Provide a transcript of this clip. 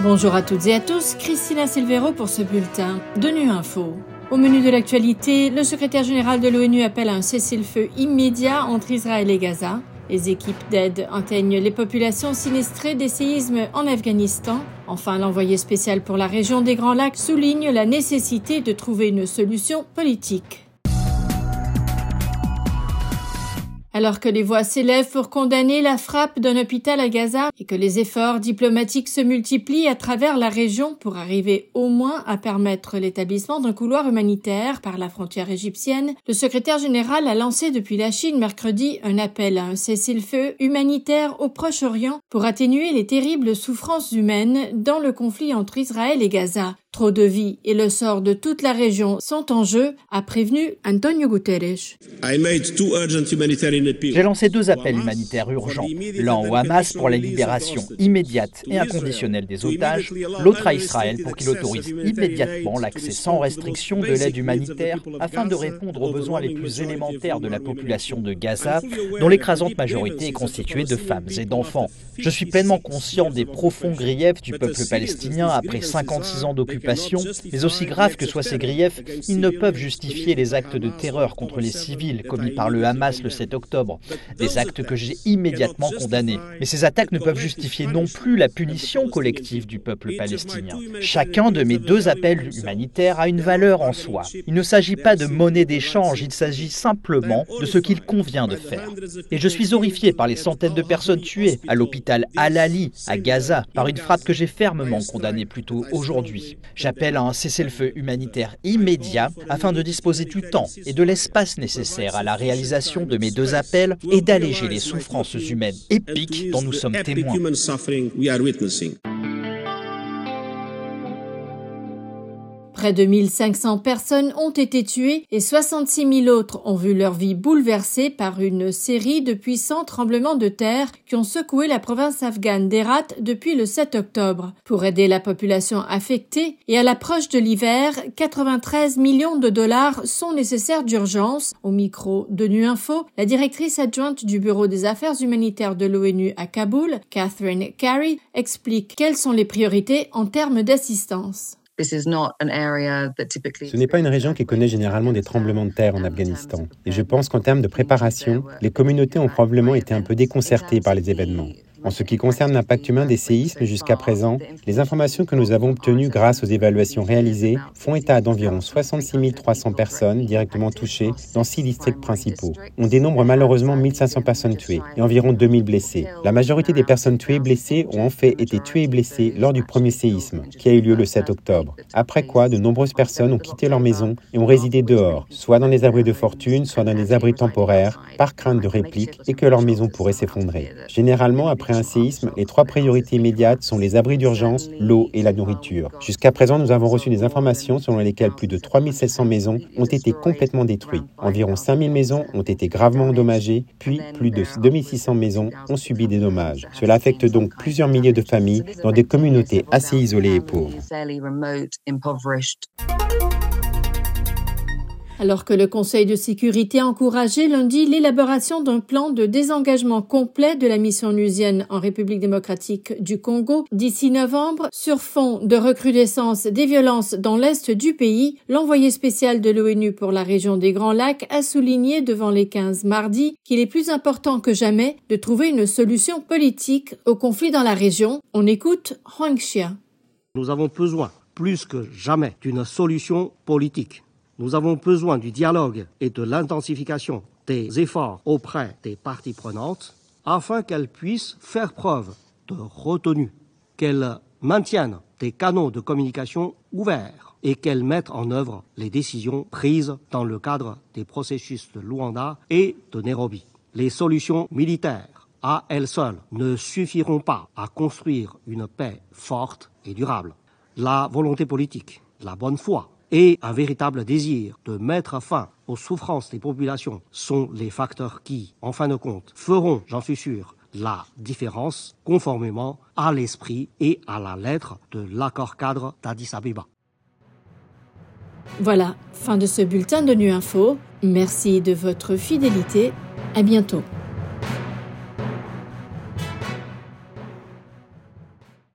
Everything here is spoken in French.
Bonjour à toutes et à tous, Christina Silvero pour ce bulletin de Nu Info. Au menu de l'actualité, le secrétaire général de l'ONU appelle à un cessez-le-feu immédiat entre Israël et Gaza. Les équipes d'aide atteignent les populations sinistrées des séismes en Afghanistan. Enfin, l'envoyé spécial pour la région des Grands Lacs souligne la nécessité de trouver une solution politique. Alors que les voix s'élèvent pour condamner la frappe d'un hôpital à Gaza et que les efforts diplomatiques se multiplient à travers la région pour arriver au moins à permettre l'établissement d'un couloir humanitaire par la frontière égyptienne, le secrétaire général a lancé depuis la Chine mercredi un appel à un cessez-le-feu humanitaire au Proche-Orient pour atténuer les terribles souffrances humaines dans le conflit entre Israël et Gaza. Trop de vie et le sort de toute la région sont en jeu, a prévenu Antonio Guterres. J'ai lancé deux appels humanitaires urgents, l'un au Hamas pour la libération immédiate et inconditionnelle des otages, l'autre à Israël pour qu'il autorise immédiatement l'accès sans restriction de l'aide humanitaire afin de répondre aux besoins les plus élémentaires de la population de Gaza, dont l'écrasante majorité est constituée de femmes et d'enfants. Je suis pleinement conscient des profonds griefs du peuple palestinien après 56 ans d'occupation mais aussi graves que soient ces griefs, ils ne peuvent justifier les actes de terreur contre les civils commis par le Hamas le 7 octobre, des actes que j'ai immédiatement condamnés. Mais ces attaques ne peuvent justifier non plus la punition collective du peuple palestinien. Chacun de mes deux appels humanitaires a une valeur en soi. Il ne s'agit pas de monnaie d'échange, il s'agit simplement de ce qu'il convient de faire. Et je suis horrifié par les centaines de personnes tuées à l'hôpital Al-Ali à Gaza par une frappe que j'ai fermement condamnée plus tôt aujourd'hui. J'appelle à un cessez-le-feu humanitaire immédiat afin de disposer du temps et de l'espace nécessaire à la réalisation de mes deux appels et d'alléger les souffrances humaines épiques dont nous sommes témoins. Près de 1500 personnes ont été tuées et 66 000 autres ont vu leur vie bouleversée par une série de puissants tremblements de terre qui ont secoué la province afghane d'Herat depuis le 7 octobre. Pour aider la population affectée et à l'approche de l'hiver, 93 millions de dollars sont nécessaires d'urgence. Au micro de Nu Info, la directrice adjointe du Bureau des affaires humanitaires de l'ONU à Kaboul, Catherine Carey, explique quelles sont les priorités en termes d'assistance. Ce n'est pas une région qui connaît généralement des tremblements de terre en Afghanistan. Et je pense qu'en termes de préparation, les communautés ont probablement été un peu déconcertées par les événements. En ce qui concerne l'impact humain des séismes jusqu'à présent, les informations que nous avons obtenues grâce aux évaluations réalisées font état d'environ 66 300 personnes directement touchées dans six districts principaux. On dénombre malheureusement 1500 personnes tuées et environ 2000 blessés. La majorité des personnes tuées et blessées ont en fait été tuées et blessées lors du premier séisme, qui a eu lieu le 7 octobre. Après quoi, de nombreuses personnes ont quitté leur maison et ont résidé dehors, soit dans les abris de fortune, soit dans des abris temporaires, par crainte de réplique et que leur maison pourrait s'effondrer. Généralement, après un séisme, les trois priorités immédiates sont les abris d'urgence, l'eau et la nourriture. Jusqu'à présent, nous avons reçu des informations selon lesquelles plus de 3700 maisons ont été complètement détruites. Environ 5000 maisons ont été gravement endommagées, puis plus de 2600 maisons ont subi des dommages. Cela affecte donc plusieurs milliers de familles dans des communautés assez isolées et pauvres. Alors que le Conseil de sécurité a encouragé lundi l'élaboration d'un plan de désengagement complet de la mission onusienne en République démocratique du Congo d'ici novembre, sur fond de recrudescence des violences dans l'est du pays, l'envoyé spécial de l'ONU pour la région des Grands Lacs a souligné devant les 15 mardi qu'il est plus important que jamais de trouver une solution politique au conflit dans la région. On écoute Huang Xia. Nous avons besoin plus que jamais d'une solution politique nous avons besoin du dialogue et de l'intensification des efforts auprès des parties prenantes afin qu'elles puissent faire preuve de retenue, qu'elles maintiennent des canaux de communication ouverts et qu'elles mettent en œuvre les décisions prises dans le cadre des processus de Luanda et de Nairobi. Les solutions militaires à elles seules ne suffiront pas à construire une paix forte et durable. La volonté politique, la bonne foi, et un véritable désir de mettre fin aux souffrances des populations sont les facteurs qui, en fin de compte, feront, j'en suis sûr, la différence conformément à l'esprit et à la lettre de l'accord cadre d'Addis Abeba. Voilà, fin de ce bulletin de Nu Info. Merci de votre fidélité. À bientôt.